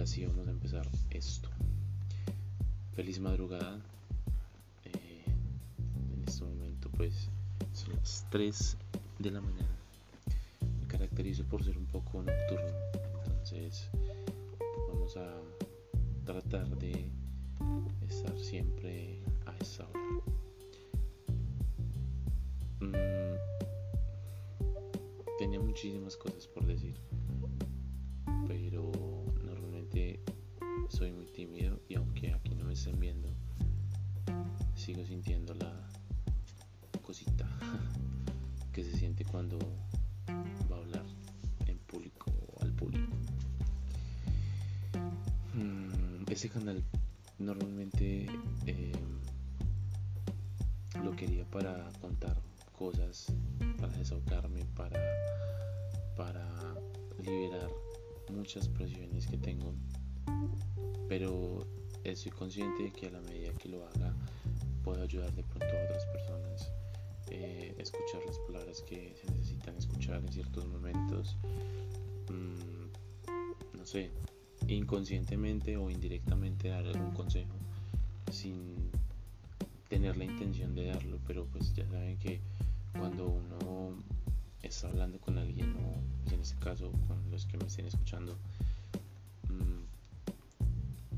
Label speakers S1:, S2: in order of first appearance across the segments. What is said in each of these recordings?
S1: ahora sí vamos a empezar esto. Feliz madrugada. Eh, en este momento pues son las 3 de la mañana. Me caracterizo por ser un poco nocturno. Entonces vamos a tratar de estar siempre a esa hora. Mm, tenía muchísimas cosas por decir, tímido y aunque aquí no me estén viendo, sigo sintiendo la cosita que se siente cuando va a hablar en público o al público. Mm, ese canal normalmente eh, lo quería para contar cosas, para desahogarme, para, para liberar muchas presiones que tengo. Pero estoy consciente de que a la medida que lo haga puedo ayudar de pronto a otras personas. Eh, escuchar las palabras que se necesitan escuchar en ciertos momentos. Mm, no sé, inconscientemente o indirectamente dar algún consejo sin tener la intención de darlo, pero pues ya saben que cuando uno está hablando con alguien o pues en este caso con los que me estén escuchando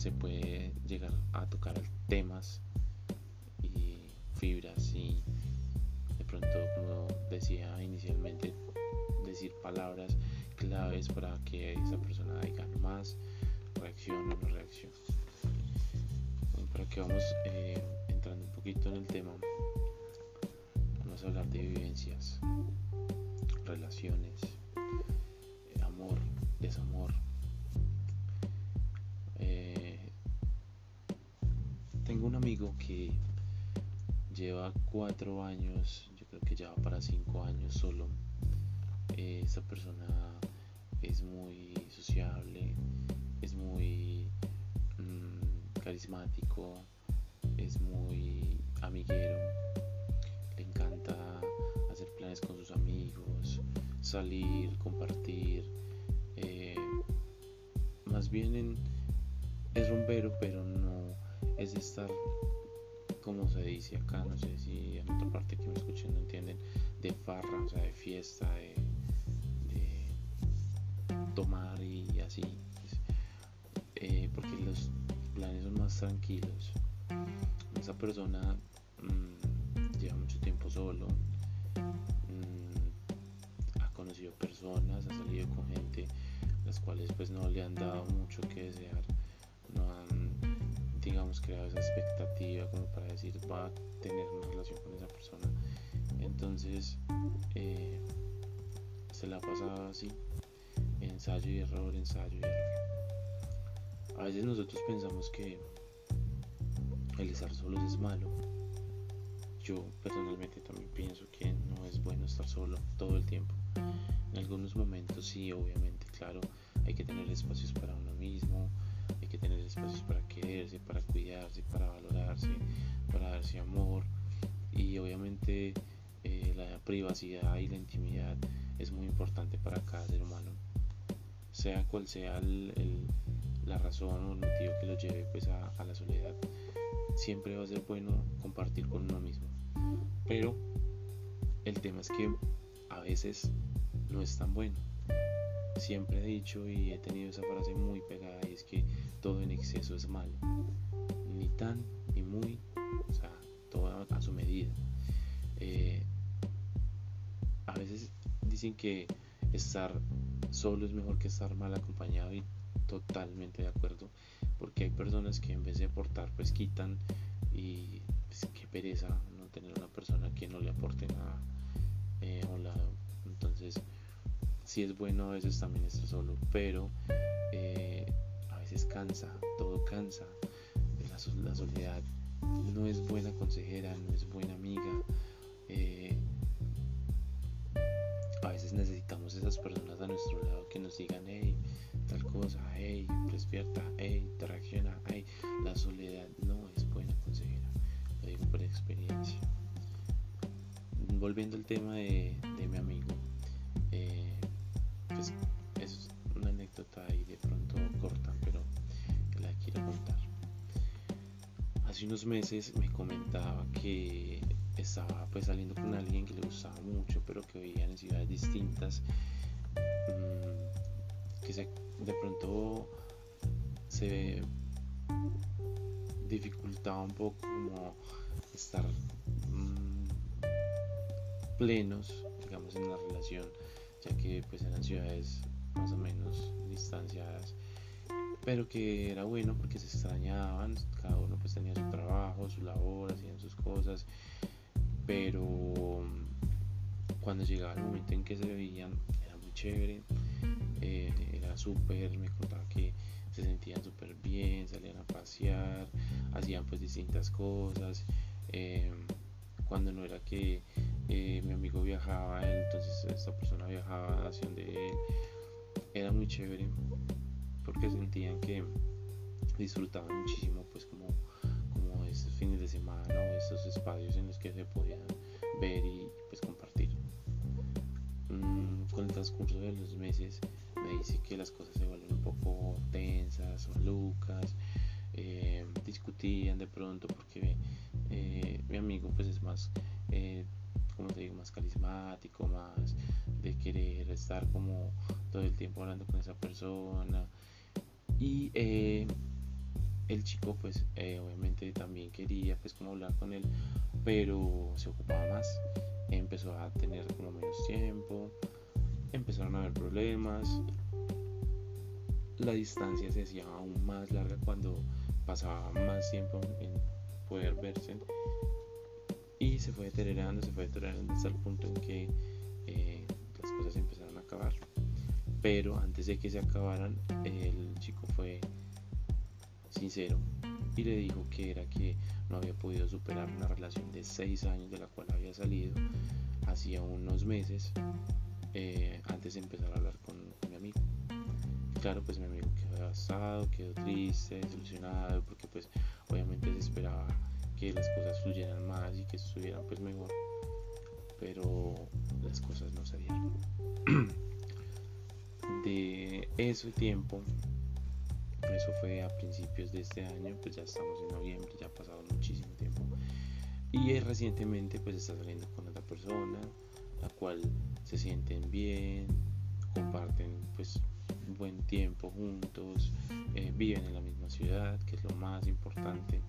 S1: se puede llegar a tocar temas y fibras y de pronto como decía inicialmente decir palabras claves para que esa persona diga más reacción o no reacción para que vamos eh, entrando un poquito en el tema vamos a hablar de vivencias relaciones que lleva cuatro años yo creo que ya va para cinco años solo eh, esta persona es muy sociable, es muy mmm, carismático, es muy amiguero, le encanta hacer planes con sus amigos, salir, compartir. Eh, más bien en, es rompero, pero no es de estar, como se dice acá, no sé si en otra parte que me escuchen no entienden, de farra, o sea, de fiesta, de tomar y así, pues, eh, porque los planes son más tranquilos. Esa persona mmm, lleva mucho tiempo solo, mmm, ha conocido personas, ha salido con gente, las cuales pues no le han dado mucho que desear, creado esa expectativa como para decir va a tener una relación con esa persona. Entonces, eh, se la ha pasado así ensayo y error, ensayo y error. A veces nosotros pensamos que el estar solos es malo. Yo personalmente también pienso que no es bueno estar solo todo el tiempo. En algunos momentos sí, obviamente, claro, hay que tener espacios para uno mismo, que tener espacios para quererse, para cuidarse, para valorarse, para darse amor. Y obviamente eh, la privacidad y la intimidad es muy importante para cada ser humano sea cual sea la razón o el motivo que lo lleve pues a, la soledad, siempre va a ser bueno compartir con uno mismo. Pero el tema es que a veces no es tan bueno. Siempre he dicho y he tenido esa frase muy pegada y es que todo en exceso es malo. Ni tan ni muy, o sea, todo a, su medida. Eh, a veces dicen que estar solo es mejor que estar mal acompañado y totalmente de acuerdo porque hay personas que en vez de aportar pues quitan y pues, qué pereza no tener una persona que no le aporte nada eh, a un lado entonces sí es bueno a veces también estar solo pero eh, veces cansa todo cansa. La, soledad no es buena consejera no es buena amiga. Eh, a veces necesitamos esas personas a nuestro lado que nos digan, hey, tal cosa, hey, despierta, hey, te reacciona, hey, la soledad no es buena consejera, lo digo por experiencia. Volviendo al tema de, mi amigo, hace unos meses me comentaba que estaba pues saliendo con alguien que le gustaba mucho, pero que vivía en ciudades distintas, mm, que de pronto se dificultaba un poco como estar mm, plenos, digamos, en la relación, ya que pues eran ciudades más o menos distanciadas pero que era bueno porque se extrañaban, cada uno pues tenía su trabajo, su labor, hacían sus cosas, pero cuando llegaba el momento en que se veían era muy chévere, eh, era súper, me contaba que se sentían súper bien, salían a pasear, hacían pues distintas cosas, eh, cuando no era que eh, mi amigo viajaba, entonces esta persona viajaba hacia donde él, era muy chévere porque sentían que disfrutaban muchísimo pues como, como estos fines de semana o estos espacios en los que se podían ver y pues compartir. Mm, con el transcurso de los meses me dice que las cosas se vuelven un poco tensas, malucas, eh, discutían de pronto porque eh, mi amigo pues es más, eh, como te digo, más carismático, más de querer estar como todo el tiempo hablando con esa persona, y eh, el chico pues eh, obviamente también quería pues como hablar con él, pero se ocupaba más, empezó a tener como menos tiempo, empezaron a haber problemas, la distancia se hacía aún más larga cuando pasaba más tiempo en poder verse. Y se fue deteriorando, se fue deteriorando hasta el punto en que eh, las cosas empezaron a acabar pero antes de que se acabaran el chico fue sincero y le dijo que era que no había podido superar una relación de seis años de la cual había salido hacía unos meses eh, antes de empezar a hablar con, mi amigo. Claro pues mi amigo quedó devastado quedó triste desilusionado porque pues obviamente se esperaba que las cosas fluyeran más y que estuvieran pues mejor pero las cosas no se dieron de ese tiempo, eso fue a principios de este año, pues ya estamos en noviembre, ya ha pasado muchísimo tiempo. Y recientemente pues está saliendo con otra persona, la cual se sienten bien, comparten pues buen tiempo juntos, eh, viven en la misma ciudad, que es lo más importante.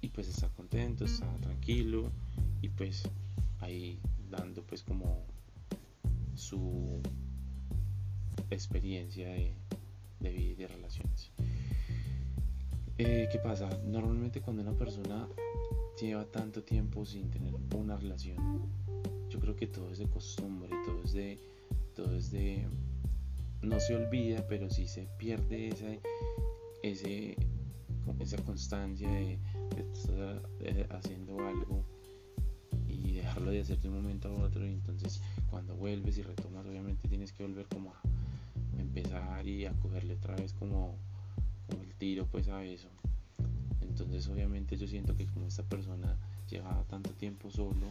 S1: Y pues está contento, está tranquilo y pues ahí dando pues como su experiencia de, vida y de relaciones. Eh, ¿Qué pasa? Normalmente cuando una persona lleva tanto tiempo sin tener una relación, yo creo que todo es de costumbre, todo es de, todo es de, no se olvida, pero si se pierde esa, ese, esa constancia de, estar eh, haciendo algo y dejarlo de hacer de un momento a otro, y entonces cuando vuelves y retomas, obviamente tienes que volver como a empezar y a cogerle otra vez como, el tiro pues a eso. Entonces obviamente yo siento que como esta persona llevaba tanto tiempo solo,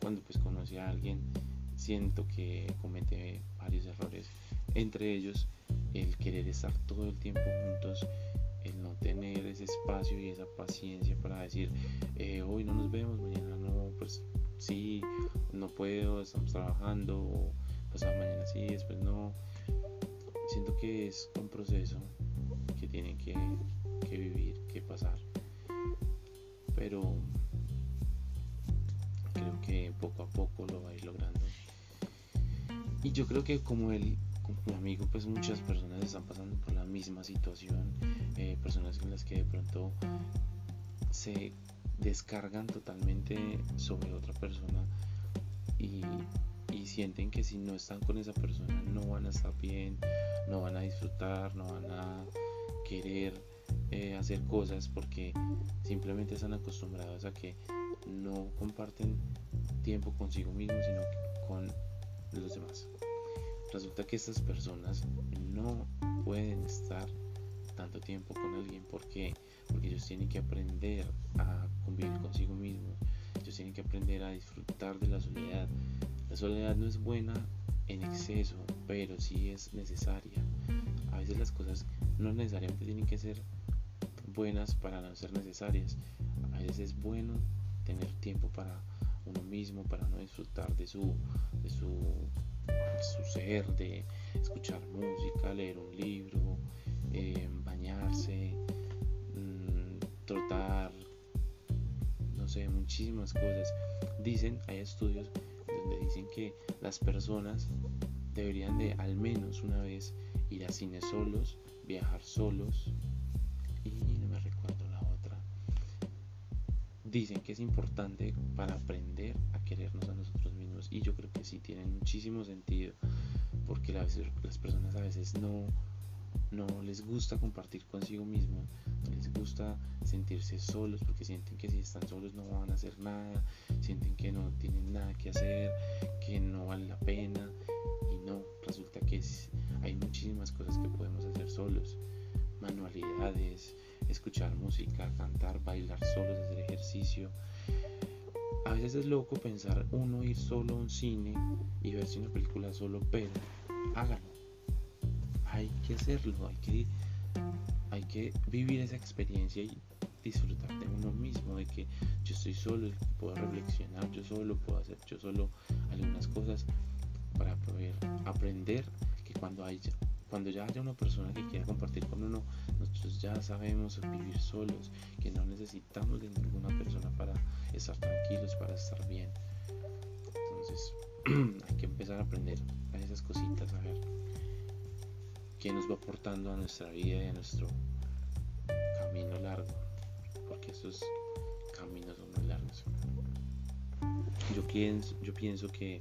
S1: cuando pues conocí a alguien, siento que comete varios errores. Entre ellos el querer estar todo el tiempo juntos, el no tener ese espacio y esa paciencia para decir, eh, hoy no nos vemos, mañana no, pues sí, no puedo, estamos trabajando, pasado mañana sí, después no siento que es un proceso que tienen que, vivir, que pasar. Pero creo que poco a poco lo va a ir logrando. Y yo creo que como él, como mi amigo, pues muchas personas están pasando por la misma situación. Eh, personas en las que de pronto se descargan totalmente sobre otra persona y sienten que si no están con esa persona no van a estar bien, no van a disfrutar, no van a querer eh, hacer cosas porque simplemente están acostumbrados a que no comparten tiempo consigo mismos sino con los demás. Resulta que estas personas no pueden estar tanto tiempo con alguien. Porque porque ellos tienen que aprender a convivir consigo mismos. Ellos tienen que aprender a disfrutar de la soledad la soledad no es buena en exceso, pero sí es necesaria. A veces las cosas no necesariamente tienen que ser buenas para no ser necesarias. veces es bueno tener tiempo para uno mismo, para no disfrutar de su, de su, su ser, de escuchar música, leer un libro, eh, bañarse, mmm, trotar, no sé, muchísimas cosas. Dicen, hay estudios dicen que las personas deberían de al menos una vez ir a cine solos, viajar solos y no me recuerdo la otra. Dicen que es importante para aprender a querernos a nosotros mismos y yo creo que sí tiene muchísimo sentido porque las, personas a veces no no les gusta compartir consigo mismo, les gusta sentirse solos porque sienten que si están solos no van a hacer nada, sienten que no tienen nada que hacer, que no vale la pena no, resulta que hay muchísimas cosas que podemos hacer solos. Manualidades, escuchar música, cantar, bailar solos, hacer ejercicio. A veces es loco pensar uno ir solo a un cine y verse una película solo, pero hágalo. Hay que hacerlo, hay que, hay que vivir esa experiencia y disfrutar de uno mismo, de que yo estoy solo, puedo reflexionar, yo solo puedo hacer yo solo algunas cosas para poder aprender que cuando, hay, cuando ya haya una persona que quiera compartir con uno, nosotros ya sabemos vivir solos, que no necesitamos de ninguna persona para estar tranquilos, para estar bien. Entonces hay que empezar a aprender a esas cositas, a ver qué nos va aportando a nuestra vida y a nuestro camino largo, porque estos caminos son muy largos. Yo pienso, yo pienso que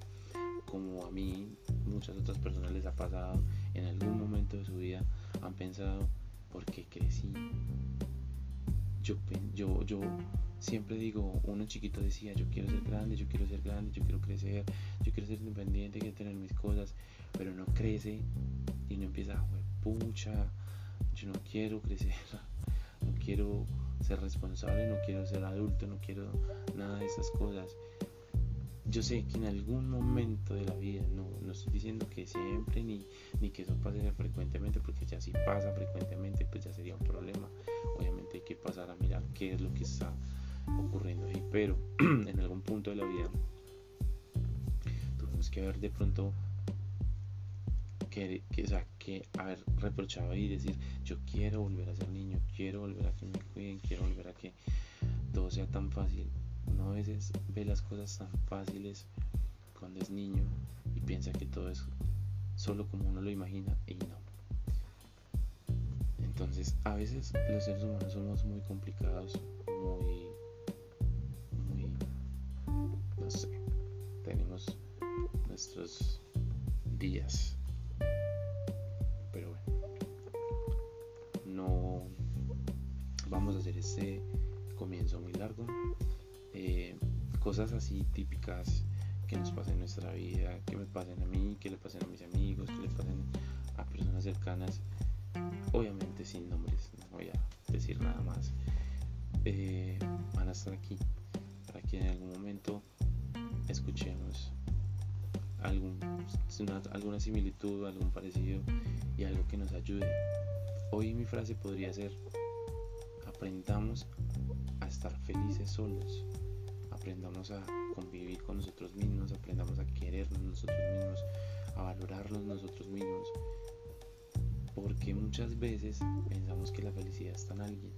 S1: como a mí, muchas otras personas les ha pasado en algún momento de su vida, han pensado, ¿por qué crecí? Yo, yo, yo siempre digo, uno chiquito decía, yo quiero ser grande, yo quiero ser grande, yo quiero crecer, yo quiero ser independiente, quiero tener mis cosas, pero no crece y no empieza, pucha, yo no quiero crecer, no quiero ser responsable, no quiero ser adulto, no quiero nada de esas cosas yo sé que en algún momento de la vida, no, no estoy diciendo que siempre ni, ni que eso pase frecuentemente, porque ya si pasa frecuentemente, pues ya sería un problema. Obviamente hay que pasar a mirar qué es lo que está ocurriendo ahí, pero en algún punto de la vida tuvimos que haber de pronto que, que, o sea, que haber reprochado y decir yo quiero volver a ser niño, quiero volver a que me cuiden, quiero volver a que todo sea tan fácil uno a veces ve las cosas tan fáciles cuando es niño y piensa que todo es solo como uno lo imagina y no. Entonces, a veces los seres humanos somos muy complicados, muy, no sé, tenemos nuestros días. Pero bueno, no vamos a hacer este comienzo muy largo. Eh, cosas así típicas que nos pasen en nuestra vida, que me pasen a mí, que le pasen a mis amigos, que le pasen a personas cercanas, obviamente sin nombres, no voy a decir nada más, eh, van a estar aquí para que en algún momento escuchemos algún, alguna similitud, algún parecido y algo que nos ayude. Hoy mi frase podría ser, aprendamos a estar felices solos aprendamos a convivir con nosotros mismos, aprendamos a querernos nosotros mismos, a valorarnos nosotros mismos. Porque muchas veces pensamos que la felicidad está en alguien.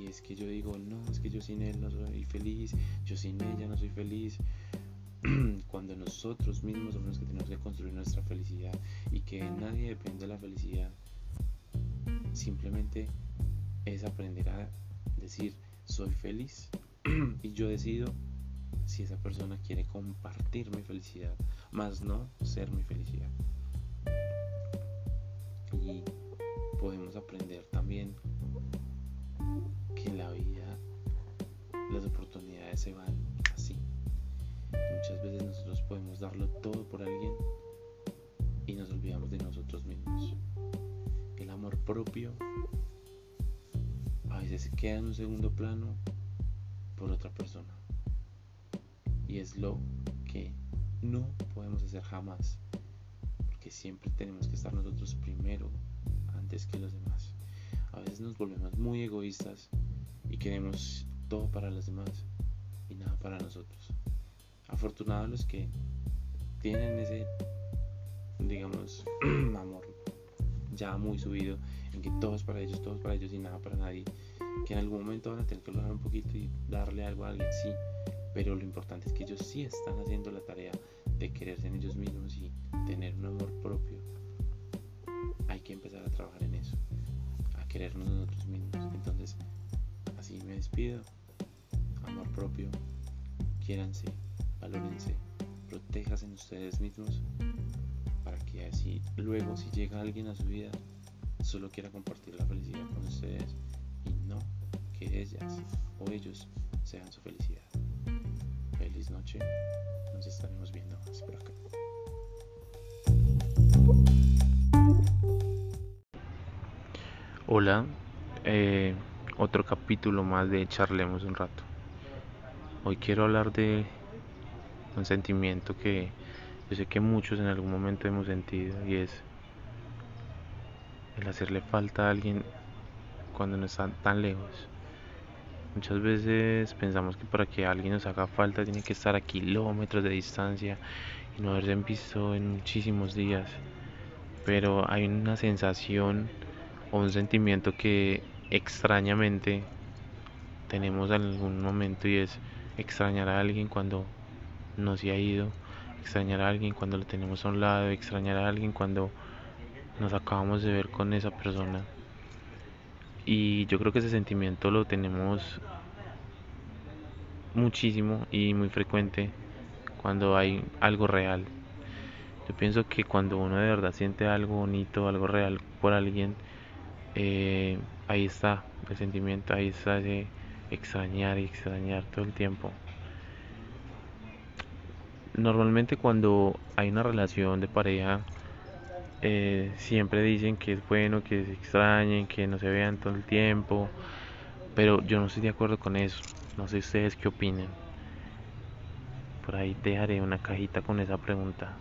S1: Y es que yo digo, no, es que yo sin él no soy feliz, yo sin ella no soy feliz. Cuando nosotros mismos somos los que tenemos que construir nuestra felicidad y que nadie depende de la felicidad, simplemente es aprender a decir, soy feliz y yo decido si esa persona quiere compartir mi felicidad, más no ser mi felicidad. Y podemos aprender también darlo todo por alguien y nos olvidamos de nosotros mismos. El amor propio a veces se queda en un segundo plano por otra persona y es lo que no podemos hacer jamás porque siempre tenemos que estar nosotros primero antes que los demás a veces nos volvemos muy egoístas y queremos todo para los demás y nada para nosotros. Afortunados los que tienen ese, digamos, amor ya muy subido, en que todo es para ellos, todo es para ellos y nada para nadie. Que en algún momento van a tener que lograr un poquito y darle algo a alguien, sí, pero lo importante es que ellos sí están haciendo la tarea de quererse en ellos mismos y tener un amor propio. Hay que empezar a trabajar en eso, a querernos nosotros mismos. Entonces, así me despido. Amor propio, quiéranse, valórense, protéjanse en ustedes mismos para que así luego si llega alguien a su vida solo quiera compartir la felicidad con ustedes y no que ellas o ellos sean su felicidad. Feliz noche, nos estaremos viendo más por acá.
S2: Hola, eh, otro capítulo más de Charlemos un rato. Hoy quiero hablar de un sentimiento que yo sé que muchos en algún momento hemos sentido y es el hacerle falta a alguien cuando no está tan lejos. Muchas veces pensamos que para que alguien nos haga falta tiene que estar a kilómetros de distancia y no haberse visto en muchísimos días. Pero hay una sensación o un sentimiento que extrañamente tenemos en algún momento y es extrañar a alguien cuando no se ha ido, extrañar a alguien cuando lo tenemos a un lado, extrañar a alguien cuando nos acabamos de ver con esa persona. Y yo creo que ese sentimiento lo tenemos muchísimo y muy frecuente cuando hay algo real. Yo pienso que cuando uno de verdad siente algo bonito, algo real por alguien, eh, ahí está el sentimiento, ahí está ese extrañar y extrañar todo el tiempo. Normalmente cuando hay una relación de pareja, eh, siempre dicen que es bueno que se extrañen, que no se vean todo el tiempo, pero yo no estoy de acuerdo con eso. No sé ustedes qué opinen. Por ahí dejaré una cajita con esa pregunta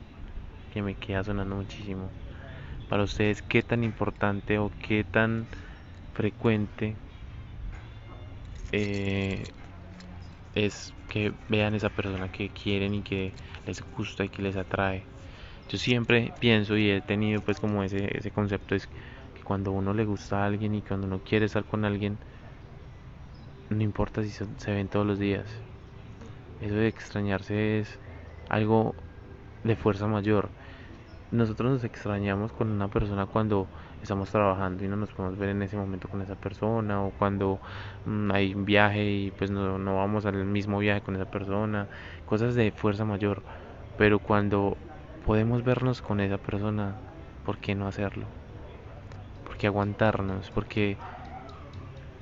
S2: que me queda sonando muchísimo. Para ustedes, ¿qué tan importante o qué tan frecuente eh, es que vean esa persona que quieren y que les gusta y que les atrae? Yo siempre pienso y he tenido pues como ese, ese concepto es que cuando uno le gusta a alguien y cuando uno quiere estar con alguien, no importa si se, ven todos los días. Eso de extrañarse es algo de fuerza mayor. Nosotros nos extrañamos con una persona cuando estamos trabajando y no nos podemos ver en ese momento con esa persona o cuando mm, hay un viaje y pues no, no vamos al mismo viaje con esa persona, cosas de fuerza mayor. Pero cuando podemos vernos con esa persona, ¿por qué no hacerlo? ¿Por qué aguantarnos? ¿Por qué,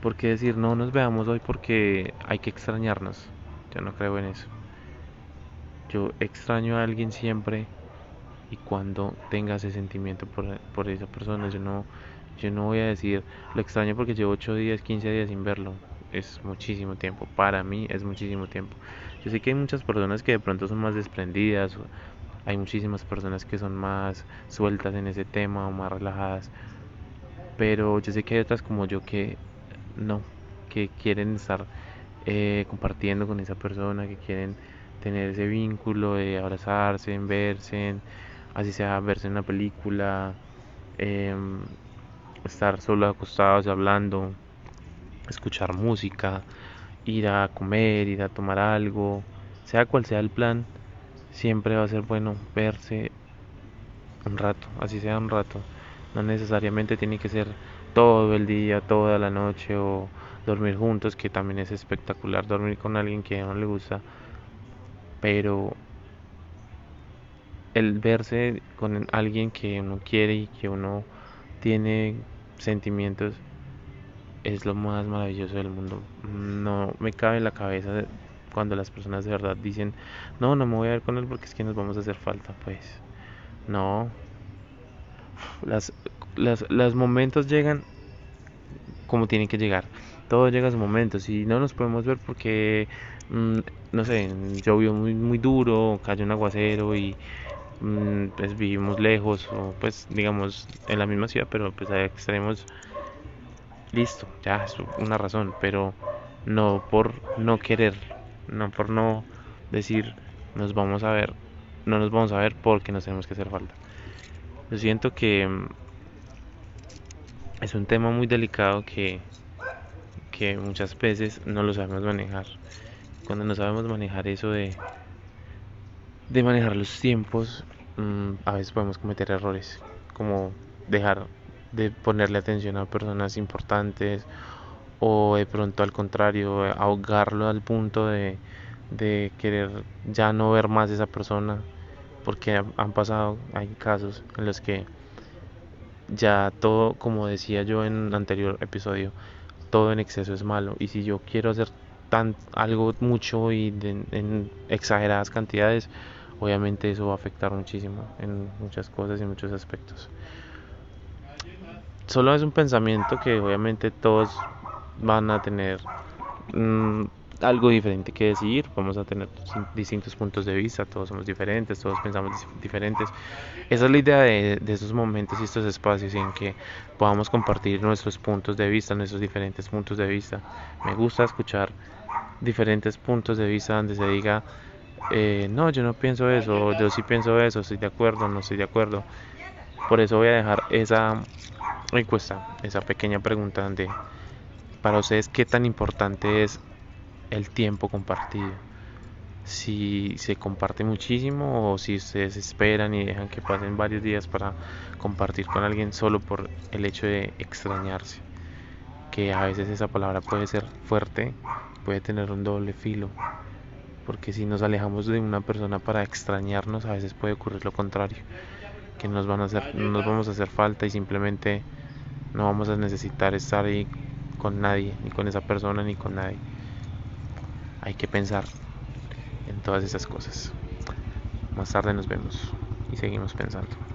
S2: ¿Por qué decir no nos veamos hoy porque hay que extrañarnos? Yo no creo en eso. Yo extraño a alguien siempre y cuando tenga ese sentimiento por, por esa persona, yo no, yo no voy a decir lo extraño porque llevo 8 días, 15 días sin verlo. Es muchísimo tiempo. Para mí es muchísimo tiempo. Yo sé que hay muchas personas que de pronto son más desprendidas hay muchísimas personas que son más sueltas en ese tema o más relajadas. Pero yo sé que hay otras como yo que no, que quieren estar eh, compartiendo con esa persona, que quieren tener ese vínculo de abrazarse, verse, así sea verse en una película, em, estar solo acostados hablando, escuchar música, ir a comer, ir a tomar algo, sea cual sea el plan, siempre va a ser bueno verse un rato, así sea un rato. No necesariamente tiene que ser todo el día, toda la noche o dormir juntos, que también es espectacular dormir con alguien que no le gusta. Pero el verse con alguien que uno quiere y que uno tiene sentimientos es lo más maravilloso del mundo. No me cabe en la cabeza cuando las personas de verdad dicen, no, no me voy a ver con él porque es que nos vamos a hacer falta, pues no. Las, las, los momentos llegan como tienen que llegar. Todo llega a su momento. Si no nos podemos ver porque, mm, no sé, llovió muy, muy duro, cayó un aguacero y pues vivimos lejos o pues digamos en la misma ciudad, pero pues estaremos listo, ya es una razón, pero no por no querer, no por no decir nos vamos a ver, no nos vamos a ver porque nos tenemos que hacer falta. Yo siento que mm, es un tema muy delicado que, que muchas veces no lo sabemos manejar. Cuando no sabemos manejar eso de, de manejar los tiempos, mm, a veces podemos cometer errores, como dejar de ponerle atención a personas importantes o de pronto al contrario, ahogarlo al punto de, de querer ya no ver más a esa persona, porque han pasado, hay casos en los que ya todo, como decía yo en el anterior episodio, todo en exceso es malo. Y si yo quiero hacer tan, algo mucho y en exageradas cantidades, obviamente eso va a afectar muchísimo en muchas cosas y muchos aspectos. Solo es un pensamiento que obviamente todos van a tener mm, algo diferente que decir, vamos a tener distintos puntos de vista, todos somos diferentes, todos pensamos diferentes. Esa es la idea de, de estos momentos y estos espacios en que podamos compartir nuestros puntos de vista, nuestros diferentes puntos de vista. Me gusta escuchar diferentes puntos de vista donde se diga, eh, no, yo no pienso eso, yo sí pienso eso, estoy de acuerdo, no estoy de acuerdo. Por eso voy a dejar esa encuesta, esa pequeña pregunta de para ustedes qué tan importante es el tiempo compartido. Si se comparte muchísimo o si ustedes esperan y dejan que pasen varios días para compartir con alguien solo por el hecho de extrañarse. Que a veces esa palabra puede ser fuerte, puede tener un doble filo. Porque si nos alejamos de una persona para extrañarnos, a veces puede ocurrir lo contrario. Que nos, van a hacer, nos vamos a hacer falta y simplemente no vamos a necesitar estar ahí con nadie, ni con esa persona, ni con nadie. Hay que pensar en todas esas cosas. Más tarde nos vemos y seguimos pensando.